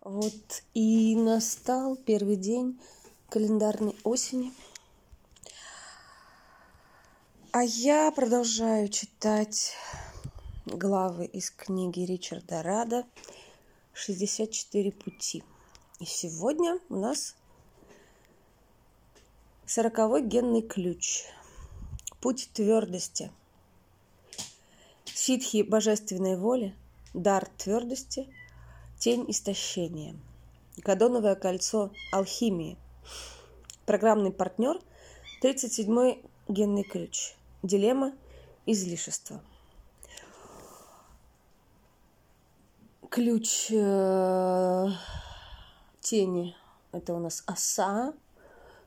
Вот и настал первый день календарной осени. А я продолжаю читать главы из книги Ричарда Рада «64 пути». И сегодня у нас сороковой генный ключ. Путь твердости. Ситхи божественной воли, дар твердости, тень истощения. Кадоновое кольцо алхимии. Программный партнер 37-й генный ключ. Дилемма излишества. Ключ э, тени – это у нас оса.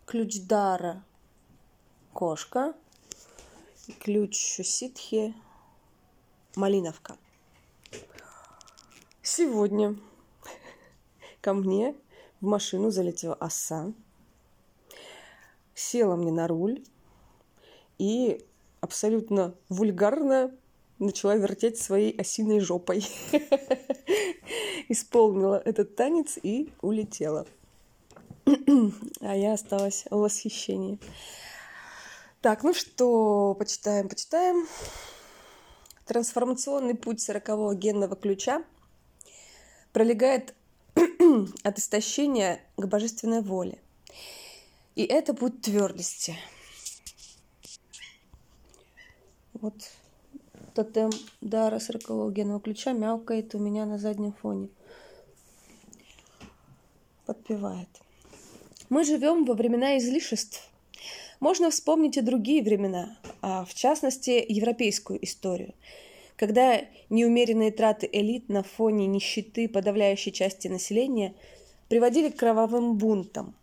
Ключ дара – кошка. Ключ ситхи – малиновка. Сегодня ко мне в машину залетела оса, села мне на руль и абсолютно вульгарно начала вертеть своей осиной жопой. Исполнила этот танец и улетела. А я осталась в восхищении. Так, ну что, почитаем, почитаем. Трансформационный путь сорокового генного ключа пролегает от истощения к божественной воле. И это путь твердости – вот тотем дара 40 генного ключа мяукает у меня на заднем фоне. Подпевает. Мы живем во времена излишеств. Можно вспомнить и другие времена, а в частности европейскую историю, когда неумеренные траты элит на фоне нищеты подавляющей части населения приводили к кровавым бунтам –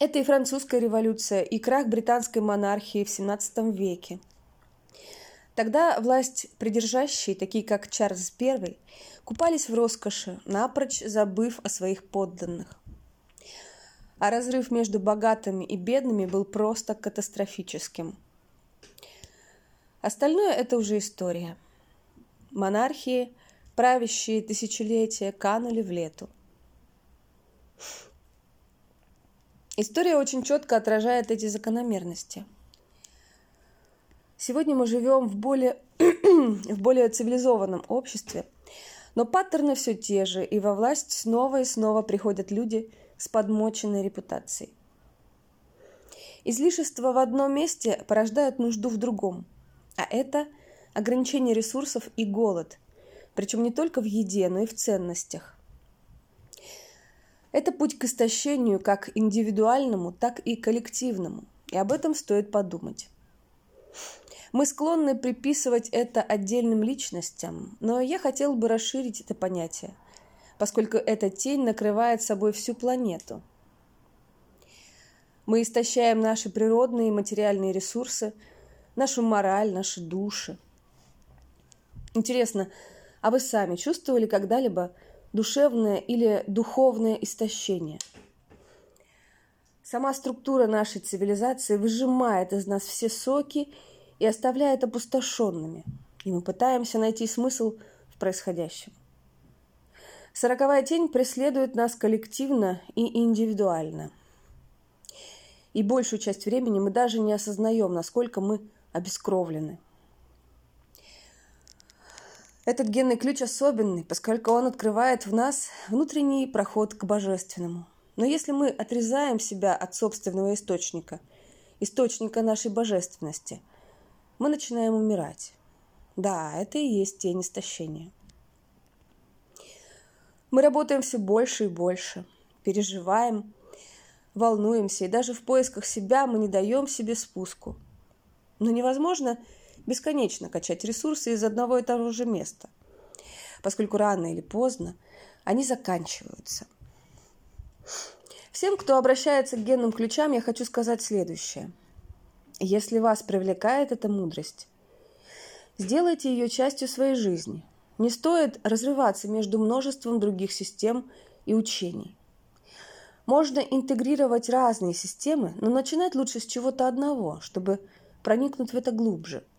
это и французская революция, и крах британской монархии в XVII веке. Тогда власть придержащие, такие как Чарльз I, купались в роскоши, напрочь забыв о своих подданных. А разрыв между богатыми и бедными был просто катастрофическим. Остальное – это уже история. Монархии, правящие тысячелетия, канули в лету. История очень четко отражает эти закономерности. Сегодня мы живем в более, в более цивилизованном обществе, но паттерны все те же, и во власть снова и снова приходят люди с подмоченной репутацией. Излишества в одном месте порождают нужду в другом, а это ограничение ресурсов и голод, причем не только в еде, но и в ценностях. Это путь к истощению как индивидуальному, так и коллективному. И об этом стоит подумать. Мы склонны приписывать это отдельным личностям, но я хотел бы расширить это понятие, поскольку эта тень накрывает собой всю планету. Мы истощаем наши природные и материальные ресурсы, нашу мораль, наши души. Интересно, а вы сами чувствовали когда-либо душевное или духовное истощение. Сама структура нашей цивилизации выжимает из нас все соки и оставляет опустошенными, и мы пытаемся найти смысл в происходящем. Сороковая тень преследует нас коллективно и индивидуально. И большую часть времени мы даже не осознаем, насколько мы обескровлены. Этот генный ключ особенный, поскольку он открывает в нас внутренний проход к божественному. Но если мы отрезаем себя от собственного источника, источника нашей божественности, мы начинаем умирать. Да, это и есть тень истощения. Мы работаем все больше и больше, переживаем, волнуемся, и даже в поисках себя мы не даем себе спуску. Но невозможно – бесконечно качать ресурсы из одного и того же места, поскольку рано или поздно они заканчиваются. Всем, кто обращается к генным ключам, я хочу сказать следующее. Если вас привлекает эта мудрость, сделайте ее частью своей жизни. Не стоит разрываться между множеством других систем и учений. Можно интегрировать разные системы, но начинать лучше с чего-то одного, чтобы проникнуть в это глубже –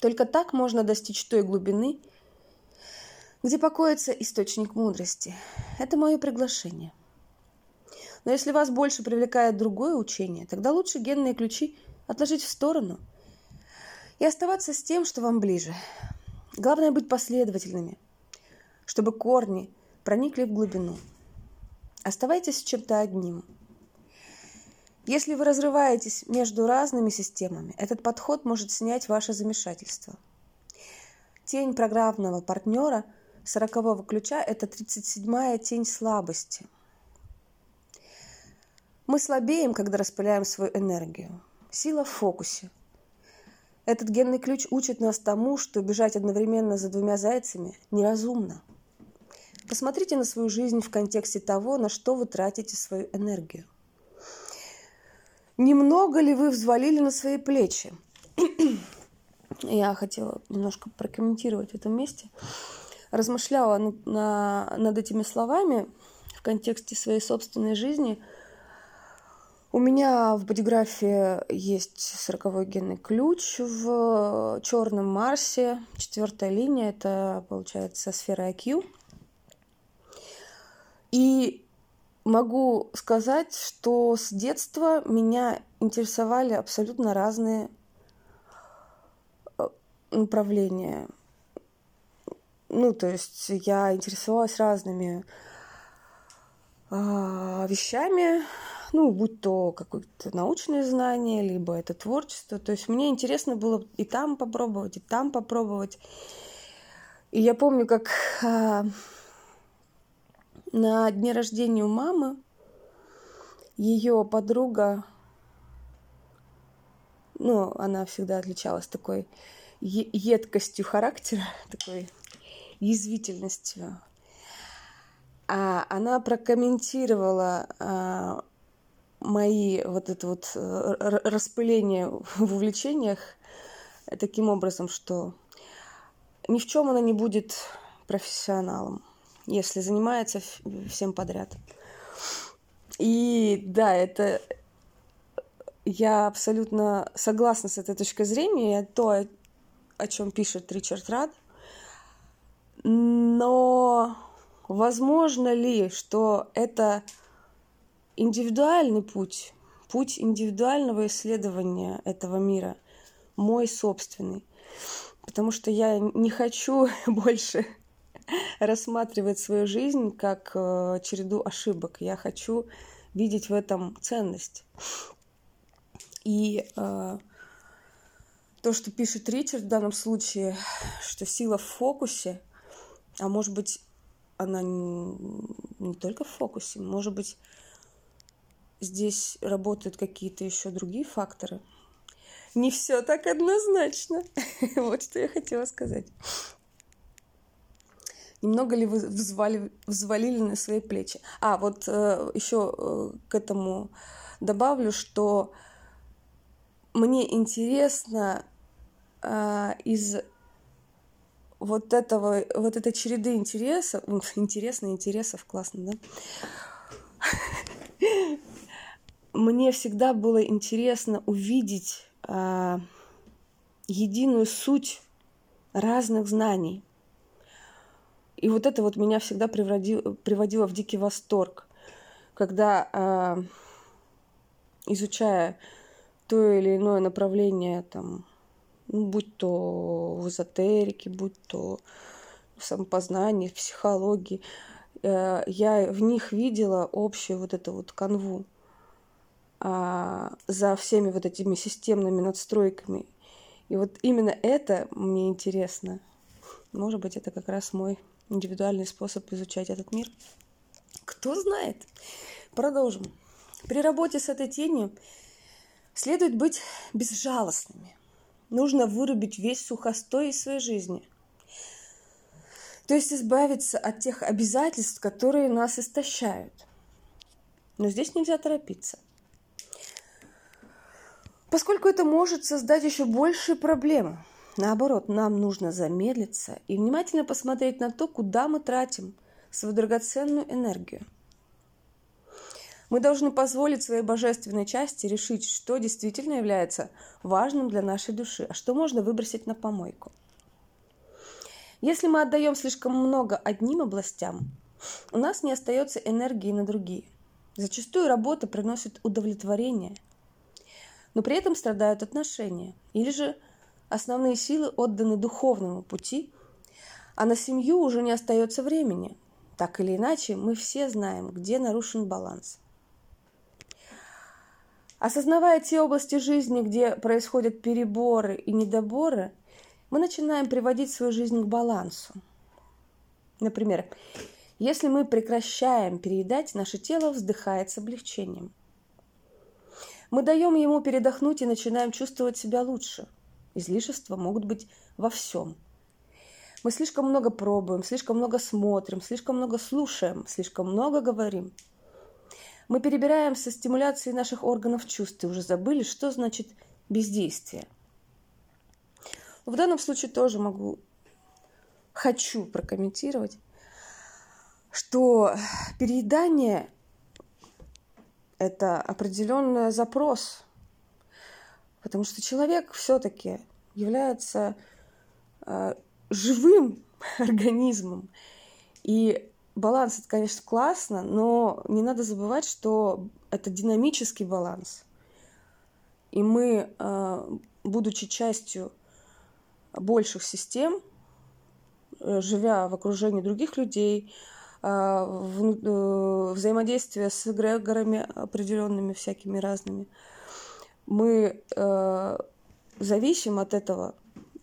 только так можно достичь той глубины, где покоится источник мудрости. Это мое приглашение. Но если вас больше привлекает другое учение, тогда лучше генные ключи отложить в сторону и оставаться с тем, что вам ближе. Главное быть последовательными, чтобы корни проникли в глубину. Оставайтесь с чем-то одним. Если вы разрываетесь между разными системами, этот подход может снять ваше замешательство. Тень программного партнера сорокового ключа – это 37-я тень слабости. Мы слабеем, когда распыляем свою энергию. Сила в фокусе. Этот генный ключ учит нас тому, что бежать одновременно за двумя зайцами неразумно. Посмотрите на свою жизнь в контексте того, на что вы тратите свою энергию. Немного ли вы взвалили на свои плечи? Я хотела немножко прокомментировать в этом месте. Размышляла на, на, над этими словами в контексте своей собственной жизни – у меня в бодиграфе есть сороковой генный ключ в черном Марсе. Четвертая линия – это, получается, сфера IQ. И могу сказать, что с детства меня интересовали абсолютно разные э, направления. Ну, то есть я интересовалась разными э, вещами, ну, будь то какое-то научное знание, либо это творчество. То есть мне интересно было и там попробовать, и там попробовать. И я помню, как а, на дне рождения у мамы ее подруга, ну, она всегда отличалась такой едкостью характера, такой язвительностью. А она прокомментировала а, мои вот это вот э, распыление в увлечениях таким образом, что ни в чем она не будет профессионалом, если занимается всем подряд. И да, это я абсолютно согласна с этой точкой зрения, то, о чем пишет Ричард Рад. Но возможно ли, что это индивидуальный путь, путь индивидуального исследования этого мира, мой собственный. Потому что я не хочу больше рассматривать свою жизнь как э, череду ошибок. Я хочу видеть в этом ценность. И э, то, что пишет Ричард в данном случае, что сила в фокусе, а может быть, она не, не только в фокусе, может быть, здесь работают какие-то еще другие факторы. Не все так однозначно. вот что я хотела сказать. Немного ли вы взвали, взвалили на свои плечи? А, вот э, еще э, к этому добавлю, что мне интересно э, из вот этого, вот этой череды интересов, интересно, интересов, классно, да? мне всегда было интересно увидеть э, единую суть разных знаний. И вот это вот меня всегда приводило, в дикий восторг, когда, э, изучая то или иное направление, там, ну, будь то в эзотерике, будь то в самопознании, в психологии, э, я в них видела общую вот эту вот канву а, за всеми вот этими системными надстройками. И вот именно это мне интересно. Может быть, это как раз мой индивидуальный способ изучать этот мир. Кто знает. Продолжим. При работе с этой тенью следует быть безжалостными. Нужно вырубить весь сухостой из своей жизни. То есть избавиться от тех обязательств, которые нас истощают. Но здесь нельзя торопиться поскольку это может создать еще большие проблемы. Наоборот, нам нужно замедлиться и внимательно посмотреть на то, куда мы тратим свою драгоценную энергию. Мы должны позволить своей божественной части решить, что действительно является важным для нашей души, а что можно выбросить на помойку. Если мы отдаем слишком много одним областям, у нас не остается энергии на другие. Зачастую работа приносит удовлетворение, но при этом страдают отношения. Или же основные силы отданы духовному пути, а на семью уже не остается времени. Так или иначе, мы все знаем, где нарушен баланс. Осознавая те области жизни, где происходят переборы и недоборы, мы начинаем приводить свою жизнь к балансу. Например, если мы прекращаем переедать, наше тело вздыхает с облегчением. Мы даем ему передохнуть и начинаем чувствовать себя лучше. Излишества могут быть во всем. Мы слишком много пробуем, слишком много смотрим, слишком много слушаем, слишком много говорим. Мы перебираем со стимуляцией наших органов чувств и уже забыли, что значит бездействие. В данном случае тоже могу, хочу прокомментировать что переедание – это определенный запрос, потому что человек все-таки является э, живым организмом. И баланс это, конечно, классно, но не надо забывать, что это динамический баланс. И мы, э, будучи частью больших систем, э, живя в окружении других людей, а, э, взаимодействие с эгрегорами определенными всякими разными. Мы э, зависим от этого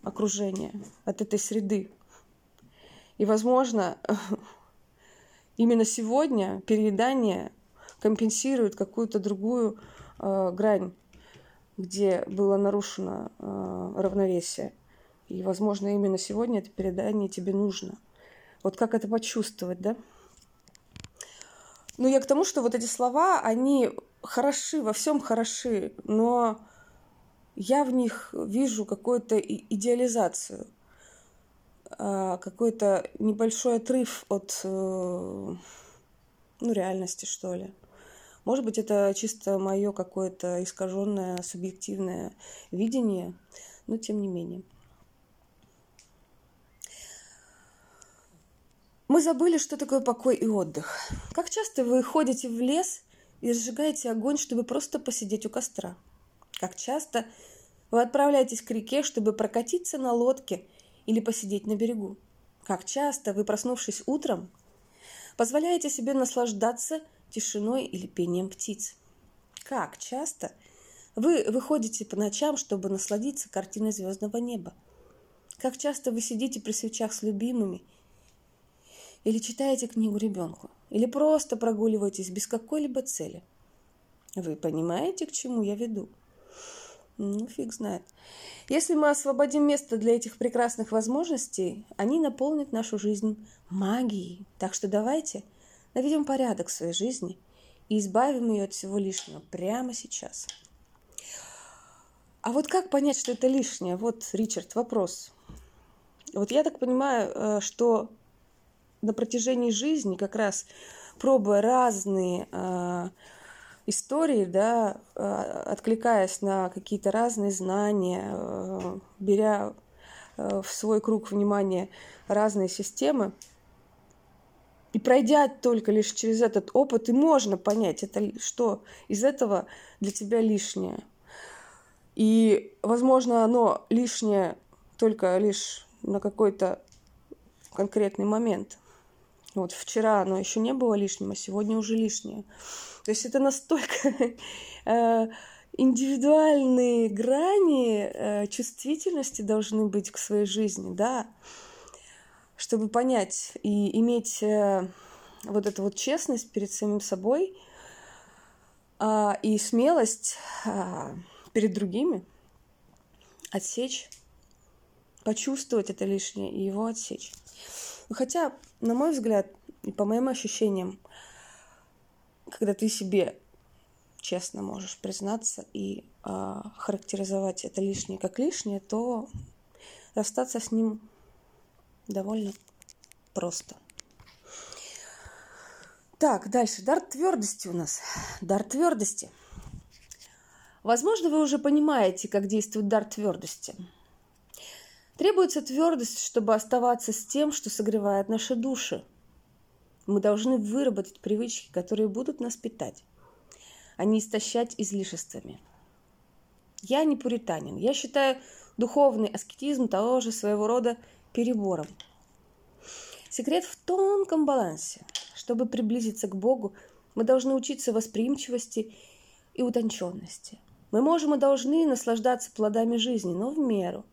окружения, от этой среды. И, возможно, именно сегодня переедание компенсирует какую-то другую э, грань, где было нарушено э, равновесие. И, возможно, именно сегодня это передание тебе нужно. Вот как это почувствовать, да? Ну, я к тому, что вот эти слова, они хороши, во всем хороши, но я в них вижу какую-то идеализацию, а, какой-то небольшой отрыв от э, ну, реальности, что ли. Может быть, это чисто мое какое-то искаженное субъективное видение, но тем не менее. Мы забыли, что такое покой и отдых. Как часто вы ходите в лес и разжигаете огонь, чтобы просто посидеть у костра? Как часто вы отправляетесь к реке, чтобы прокатиться на лодке или посидеть на берегу? Как часто вы, проснувшись утром, позволяете себе наслаждаться тишиной или пением птиц? Как часто вы выходите по ночам, чтобы насладиться картиной звездного неба? Как часто вы сидите при свечах с любимыми – или читаете книгу ребенку, или просто прогуливаетесь без какой-либо цели. Вы понимаете, к чему я веду? Ну, фиг знает. Если мы освободим место для этих прекрасных возможностей, они наполнят нашу жизнь магией. Так что давайте наведем порядок в своей жизни и избавим ее от всего лишнего прямо сейчас. А вот как понять, что это лишнее? Вот, Ричард, вопрос. Вот я так понимаю, э, что на протяжении жизни, как раз пробуя разные э, истории, да, э, откликаясь на какие-то разные знания, э, беря в свой круг внимания разные системы, и пройдя только лишь через этот опыт, и можно понять, это что из этого для тебя лишнее. И, возможно, оно лишнее только лишь на какой-то конкретный момент – вот вчера оно еще не было лишним, а сегодня уже лишнее. То есть это настолько э, индивидуальные грани э, чувствительности должны быть к своей жизни, да, чтобы понять и иметь э, вот эту вот честность перед самим собой а, и смелость а, перед другими отсечь, почувствовать это лишнее и его отсечь. Хотя, на мой взгляд, и по моим ощущениям, когда ты себе честно можешь признаться и э, характеризовать это лишнее как лишнее, то расстаться с ним довольно просто. Так, дальше. Дар твердости у нас. Дар твердости. Возможно, вы уже понимаете, как действует дар твердости. Требуется твердость, чтобы оставаться с тем, что согревает наши души. Мы должны выработать привычки, которые будут нас питать, а не истощать излишествами. Я не пуританин. Я считаю духовный аскетизм того же своего рода перебором. Секрет в тонком балансе. Чтобы приблизиться к Богу, мы должны учиться восприимчивости и утонченности. Мы можем и должны наслаждаться плодами жизни, но в меру.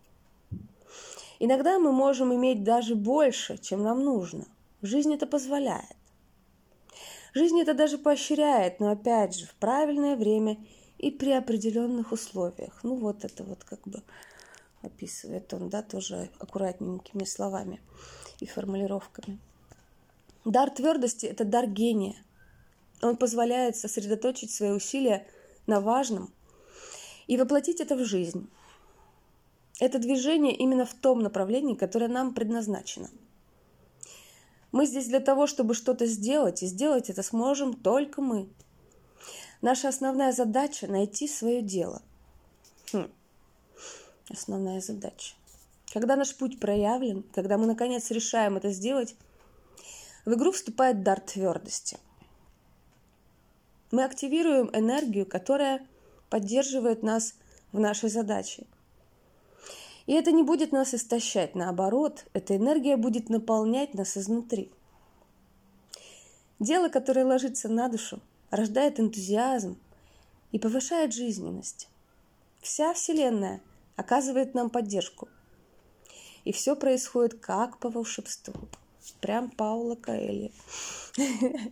Иногда мы можем иметь даже больше, чем нам нужно. Жизнь это позволяет. Жизнь это даже поощряет, но опять же в правильное время и при определенных условиях. Ну вот это вот как бы описывает он, да, тоже аккуратненькими словами и формулировками. Дар твердости – это дар гения. Он позволяет сосредоточить свои усилия на важном и воплотить это в жизнь. Это движение именно в том направлении, которое нам предназначено. Мы здесь для того, чтобы что-то сделать, и сделать это сможем только мы – Наша основная задача – найти свое дело. Хм. Основная задача. Когда наш путь проявлен, когда мы наконец решаем это сделать, в игру вступает дар твердости. Мы активируем энергию, которая поддерживает нас в нашей задаче. И это не будет нас истощать, наоборот, эта энергия будет наполнять нас изнутри. Дело, которое ложится на душу, рождает энтузиазм и повышает жизненность. Вся Вселенная оказывает нам поддержку. И все происходит как по волшебству. Прям Паула Каэли.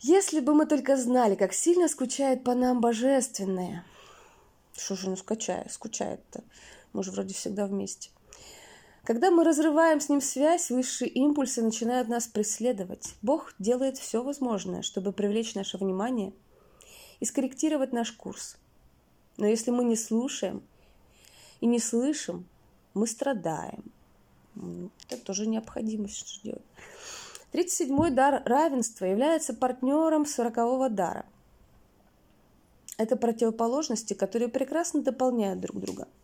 Если бы мы только знали, как сильно скучает по нам Божественное. Что же ну скучает, скучает-то? Мы же вроде всегда вместе. Когда мы разрываем с ним связь, высшие импульсы начинают нас преследовать. Бог делает все возможное, чтобы привлечь наше внимание и скорректировать наш курс. Но если мы не слушаем и не слышим, мы страдаем. Это тоже необходимость что делать. 37-й дар равенства является партнером 40-го дара. Это противоположности, которые прекрасно дополняют друг друга –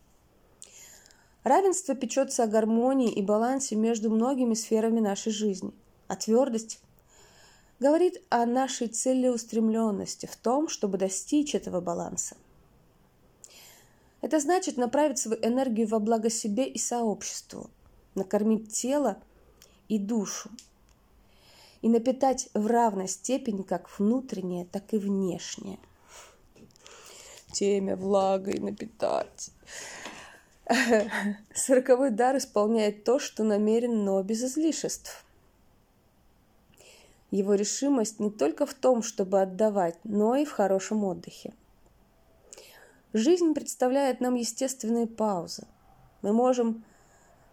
Равенство печется о гармонии и балансе между многими сферами нашей жизни, а твердость говорит о нашей целеустремленности в том, чтобы достичь этого баланса. Это значит направить свою энергию во благо себе и сообществу, накормить тело и душу, и напитать в равной степени как внутреннее, так и внешнее. Темя влагой напитать. Сороковой дар исполняет то, что намерен, но без излишеств. Его решимость не только в том, чтобы отдавать, но и в хорошем отдыхе. Жизнь представляет нам естественные паузы. Мы можем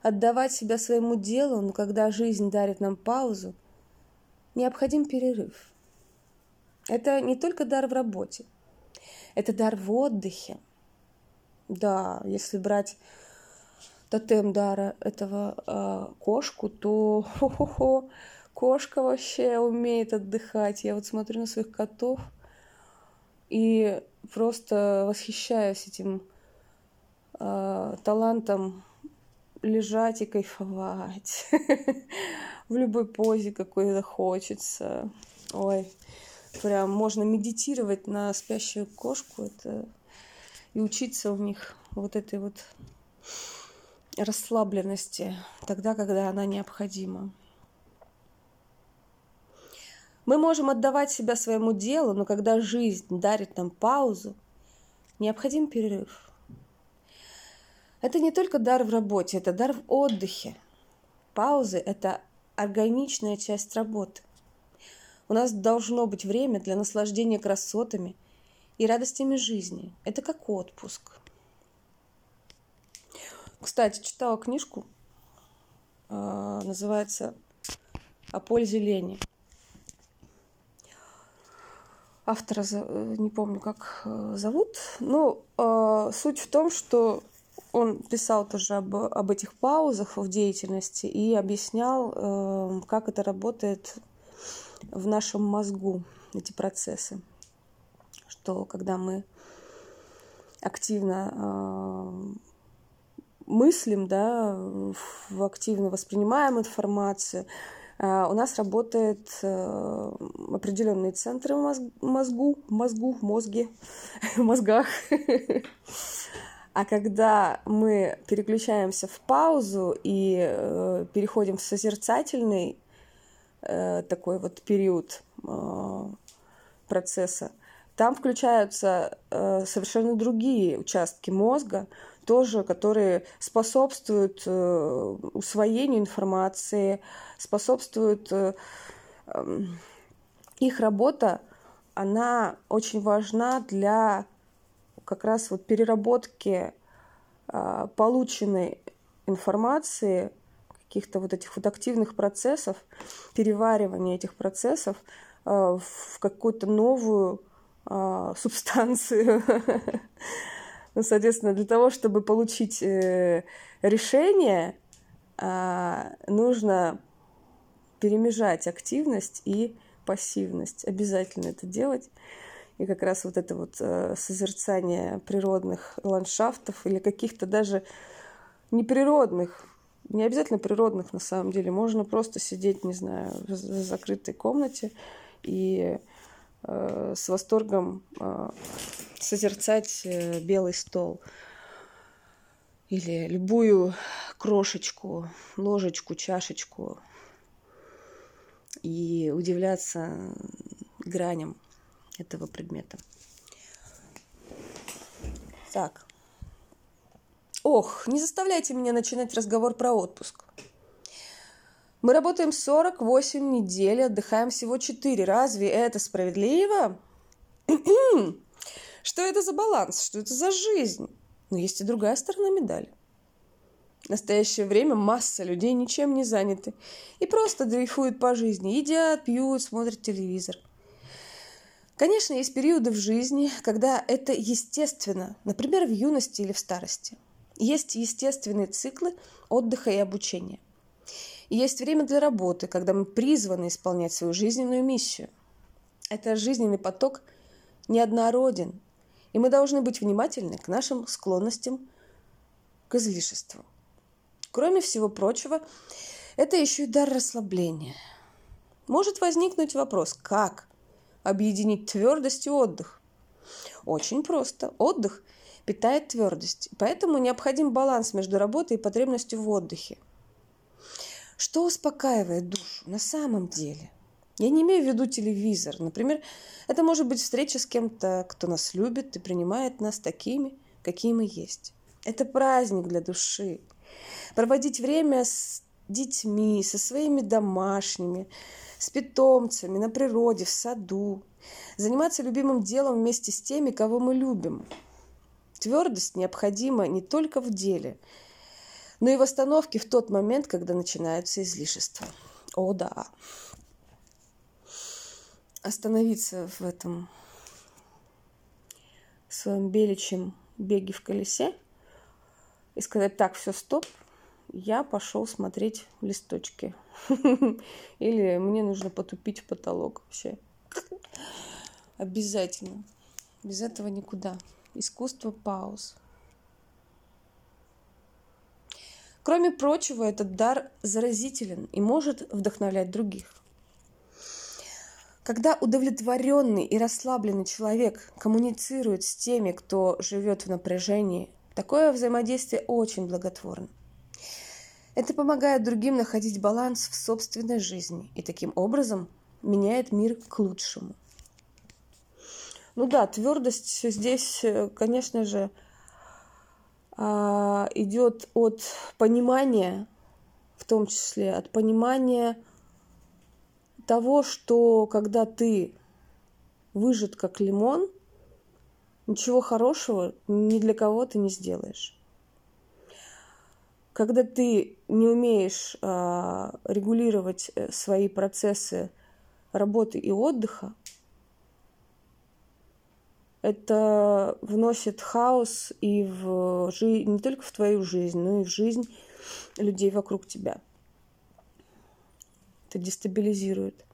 отдавать себя своему делу, но когда жизнь дарит нам паузу, необходим перерыв. Это не только дар в работе, это дар в отдыхе – да, если брать тотем дара этого э, кошку, то хо-хо-хо, кошка вообще умеет отдыхать. Я вот смотрю на своих котов и просто восхищаюсь этим э, талантом лежать и кайфовать в любой позе, какой захочется. Ой, прям можно медитировать на спящую кошку. Это и учиться у них вот этой вот расслабленности тогда, когда она необходима. Мы можем отдавать себя своему делу, но когда жизнь дарит нам паузу, необходим перерыв. Это не только дар в работе, это дар в отдыхе. Паузы – это органичная часть работы. У нас должно быть время для наслаждения красотами – и радостями жизни. Это как отпуск. Кстати, читала книжку, а, называется «О пользе лени». Автора не помню, как э, зовут, э, суть в том, что он писал тоже об, об этих паузах в деятельности и объяснял, э, как это работает в нашем мозгу, эти процессы что когда мы активно э, мыслим, да, в активно воспринимаем информацию, а, у нас работают э, определенные центры в мозгу, мозгу, мозге, мозгах. А когда мы переключаемся в паузу и э, переходим в созерцательный э, такой вот период э, процесса, там включаются э, совершенно другие участки мозга, тоже, которые способствуют усвоению информации, способствуют э, э, их работа, она очень важна для как раз вот переработки полученной информации, каких-то вот этих вот активных процессов, переваривания этих процессов э, в какую-то новую э, субстанцию. Ну, соответственно, для того, чтобы получить э, решение, э, нужно перемежать активность и пассивность. Обязательно это делать. И как раз вот это вот э, созерцание природных ландшафтов или каких-то даже неприродных, не обязательно природных на самом деле, можно просто сидеть, не знаю, в закрытой комнате и э, с восторгом э, созерцать э, белый стол или любую крошечку, ложечку, чашечку и удивляться граням этого предмета. Так. Ох, не заставляйте меня начинать разговор про отпуск. Мы работаем 48 недель, отдыхаем всего 4. Разве это справедливо? Что это за баланс? Что это за жизнь? Но есть и другая сторона медали. В настоящее время масса людей ничем не заняты и просто дрейфуют по жизни, едят, пьют, смотрят телевизор. Конечно, есть периоды в жизни, когда это естественно, например, в юности или в старости. Есть естественные циклы отдыха и обучения. Есть время для работы, когда мы призваны исполнять свою жизненную миссию. Это жизненный поток неоднороден, и мы должны быть внимательны к нашим склонностям к излишеству. Кроме всего прочего, это еще и дар расслабления. Может возникнуть вопрос, как объединить твердость и отдых? Очень просто. Отдых питает твердость, поэтому необходим баланс между работой и потребностью в отдыхе. Что успокаивает душу на самом деле – я не имею в виду телевизор. Например, это может быть встреча с кем-то, кто нас любит и принимает нас такими, какие мы есть. Это праздник для души. Проводить время с детьми, со своими домашними, с питомцами, на природе, в саду. Заниматься любимым делом вместе с теми, кого мы любим. Твердость необходима не только в деле, но и в остановке в тот момент, когда начинаются излишества. О да остановиться в этом своем беличьем беге в колесе и сказать, так, все, стоп, я пошел смотреть листочки. Или мне нужно потупить в потолок вообще. Обязательно. Без этого никуда. Искусство пауз. Кроме прочего, этот дар заразителен и может вдохновлять других. Когда удовлетворенный и расслабленный человек коммуницирует с теми, кто живет в напряжении, такое взаимодействие очень благотворно. Это помогает другим находить баланс в собственной жизни и таким образом меняет мир к лучшему. Ну да, твердость здесь, конечно же, а, идет от понимания, в том числе от понимания того, что когда ты выжат как лимон, ничего хорошего ни для кого ты не сделаешь. Когда ты не умеешь э, регулировать э, свои процессы работы и отдыха, это вносит хаос и в жизнь, не только в твою жизнь, но и в жизнь людей вокруг тебя это дестабилизирует.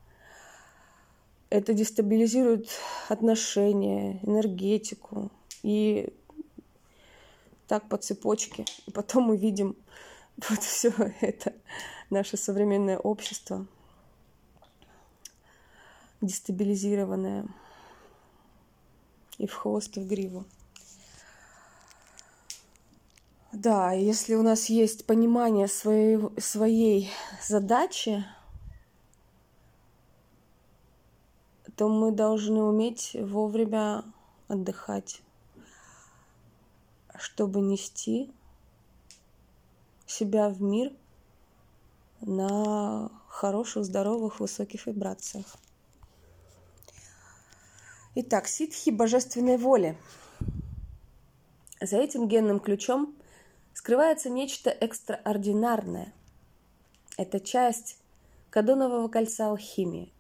Это дестабилизирует отношения, энергетику. И так по цепочке. И потом мы видим вот все это, наше современное общество, дестабилизированное и в хвост, и в гриву. Да, если у нас есть понимание своей, своей задачи, то мы должны уметь вовремя отдыхать, чтобы нести себя в мир на хороших, здоровых, высоких вибрациях. Итак, ситхи божественной воли. За этим генным ключом скрывается нечто экстраординарное. Это часть кадонового кольца алхимии.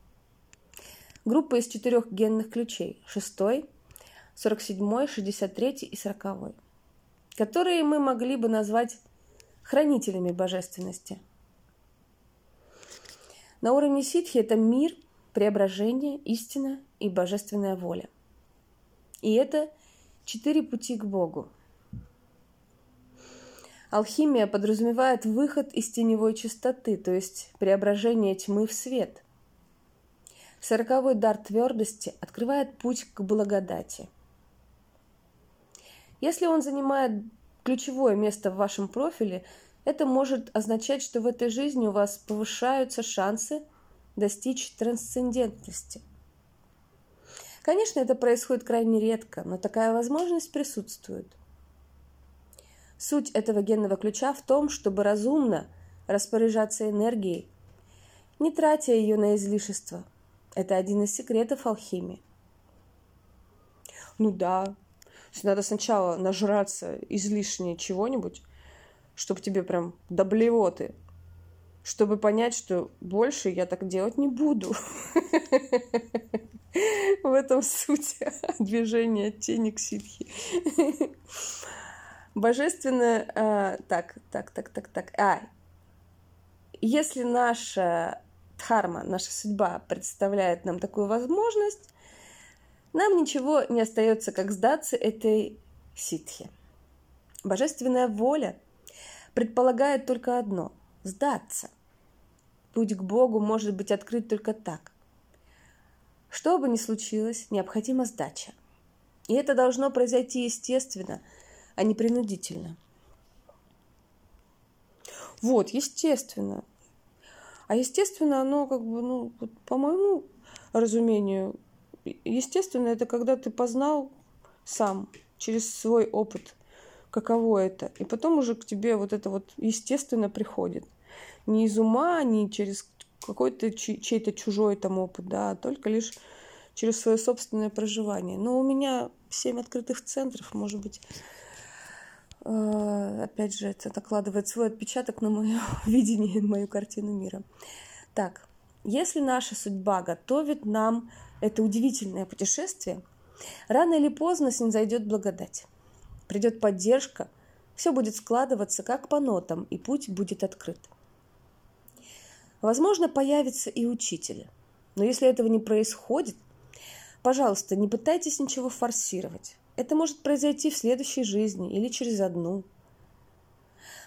Группа из четырех генных ключей – шестой, сорок седьмой, шестьдесят третий и сороковой, которые мы могли бы назвать хранителями божественности. На уровне ситхи это мир, преображение, истина и божественная воля. И это четыре пути к Богу. Алхимия подразумевает выход из теневой чистоты, то есть преображение тьмы в свет. Сороковой дар твердости открывает путь к благодати. Если он занимает ключевое место в вашем профиле, это может означать, что в этой жизни у вас повышаются шансы достичь трансцендентности. Конечно, это происходит крайне редко, но такая возможность присутствует. Суть этого генного ключа в том, чтобы разумно распоряжаться энергией, не тратя ее на излишество. Это один из секретов алхимии. Ну да, надо сначала нажраться излишне чего-нибудь, чтобы тебе прям до блевоты, чтобы понять, что больше я так делать не буду. В этом суть движения тени к ситхи. Божественное... А, так, так, так, так, так. А, если наша дхарма, наша судьба представляет нам такую возможность, нам ничего не остается, как сдаться этой ситхе. Божественная воля предполагает только одно – сдаться. Путь к Богу может быть открыт только так. Что бы ни случилось, необходима сдача. И это должно произойти естественно, а не принудительно. Вот, естественно. А естественно, оно как бы, ну, по моему разумению, естественно, это когда ты познал сам через свой опыт, каково это. И потом уже к тебе вот это вот естественно приходит. Не из ума, не через какой-то чей-то чужой там опыт, да, а только лишь через свое собственное проживание. Но у меня семь открытых центров, может быть, э, опять же, это накладывает свой отпечаток на мое видение, на мою картину мира. Так, если наша судьба готовит нам это удивительное путешествие, рано или поздно с ним зайдет благодать. Придет поддержка, все будет складываться как по нотам, и путь будет открыт. Возможно, появится и учитель. Но если этого не происходит, пожалуйста, не пытайтесь ничего форсировать. Это может произойти в следующей жизни или через одну.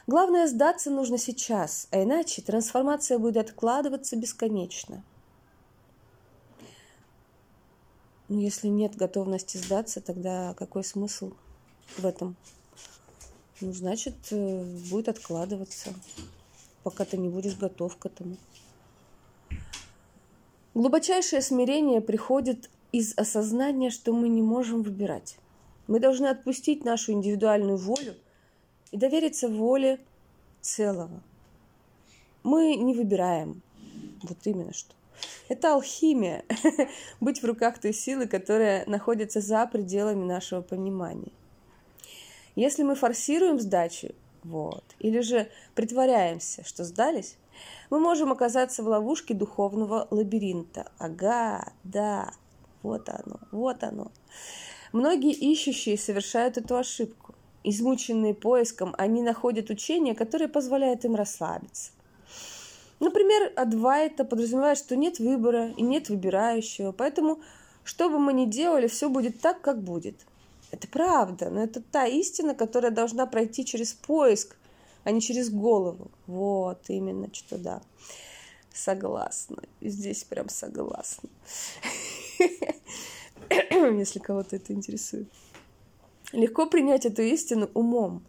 Главное, сдаться нужно сейчас, а иначе трансформация будет откладываться бесконечно. Ну, если нет готовности сдаться, тогда какой смысл в этом? Ну, значит, э, будет откладываться, пока ты не будешь готов к этому. Глубочайшее смирение приходит из осознания, что мы не можем выбирать. Мы должны отпустить нашу индивидуальную волю и довериться воле целого. Мы не выбираем. Вот именно что. Это алхимия. Быть в руках той силы, которая находится за пределами нашего понимания. Если мы форсируем сдачу, вот, или же притворяемся, что сдались, мы можем оказаться в ловушке духовного лабиринта. Ага, да, вот оно, вот оно. Многие ищущие совершают эту ошибку. Измученные поиском, они находят учение, которое позволяет им расслабиться. Например, Адвайта подразумевает, что нет выбора и нет выбирающего, поэтому что бы мы ни делали, все будет так, как будет. Это правда, но это та истина, которая должна пройти через поиск, а не через голову. Вот, именно, что да. Согласна. Здесь прям согласна. Если кого-то это интересует. Легко принять эту истину умом,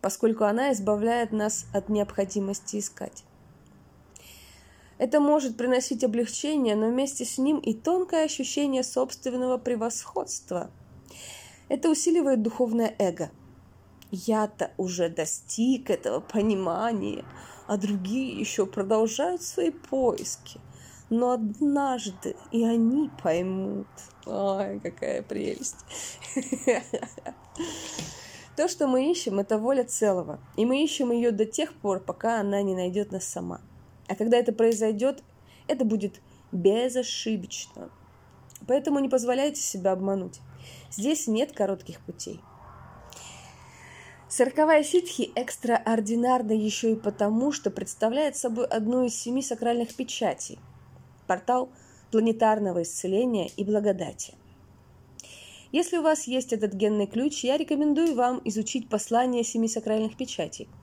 поскольку она избавляет нас от необходимости искать. Это может приносить облегчение, но вместе с ним и тонкое ощущение собственного превосходства. Это усиливает духовное эго. Я-то уже достиг этого понимания, а другие еще продолжают свои поиски. Но однажды и они поймут. Ой, какая прелесть. То, что мы ищем, это воля целого. И мы ищем ее до тех пор, пока она не найдет нас сама. А когда это произойдет, это будет безошибочно. Поэтому не позволяйте себя обмануть. Здесь нет коротких путей. Сороковая ситхи экстраординарна еще и потому, что представляет собой одну из семи сакральных печатей – портал планетарного исцеления и благодати. Если у вас есть этот генный ключ, я рекомендую вам изучить послание семи сакральных печатей –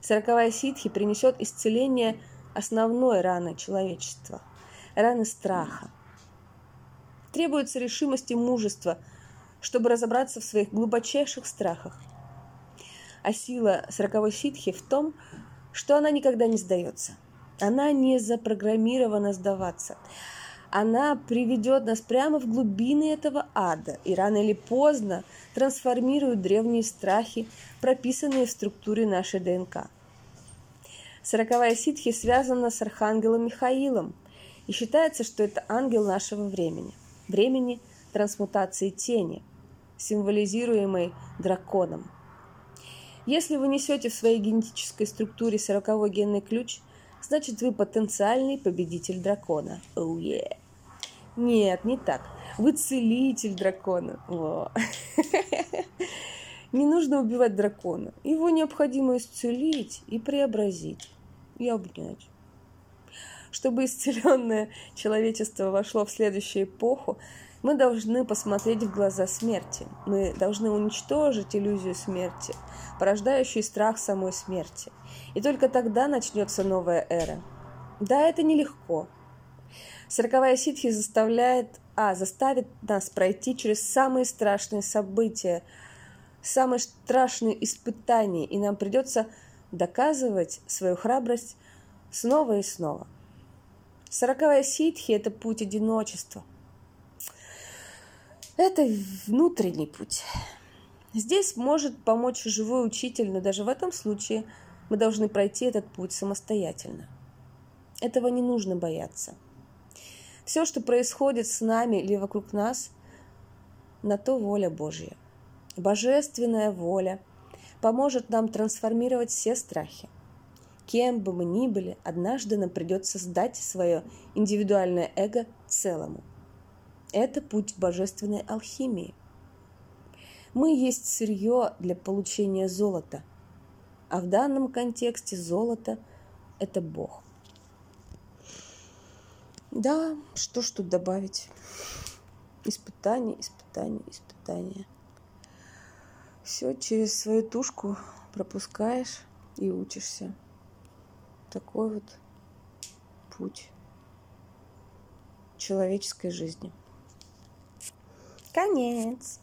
Сороковая ситхи принесет исцеление основной раны человечества – раны страха. Требуется решимость и мужество, чтобы разобраться в своих глубочайших страхах. А сила сороковой ситхи в том, что она никогда не сдается. Она не запрограммирована сдаваться. Она приведет нас прямо в глубины этого ада и рано или поздно трансформирует древние страхи, прописанные в структуре нашей ДНК. Сороковая ситхи связана с архангелом Михаилом, и считается, что это ангел нашего времени, времени трансмутации тени, символизируемой драконом. Если вы несете в своей генетической структуре сороковой генный ключ, значит вы потенциальный победитель дракона. Oh yeah. Нет, не так. Вы целитель дракона. Не нужно убивать дракона. Его необходимо исцелить и преобразить, и обнять. Чтобы исцеленное человечество вошло в следующую эпоху, мы должны посмотреть в глаза смерти. Мы должны уничтожить иллюзию смерти, порождающую страх самой смерти. И только тогда начнется новая эра. Да, это нелегко. Сороковая ситхи заставляет, а, заставит нас пройти через самые страшные события – самые страшные испытания, и нам придется доказывать свою храбрость снова и снова. Сороковая ситхи – это путь одиночества. Это внутренний путь. Здесь может помочь живой учитель, но даже в этом случае мы должны пройти этот путь самостоятельно. Этого не нужно бояться. Все, что происходит с нами или вокруг нас, на то воля Божья – божественная воля поможет нам трансформировать все страхи. Кем бы мы ни были, однажды нам придется сдать свое индивидуальное эго целому. Это путь божественной алхимии. Мы есть сырье для получения золота, а в данном контексте золото – это Бог. Да, что ж тут добавить? Испытание, испытание, испытание – все через свою тушку пропускаешь и учишься. Такой вот путь человеческой жизни. Конец.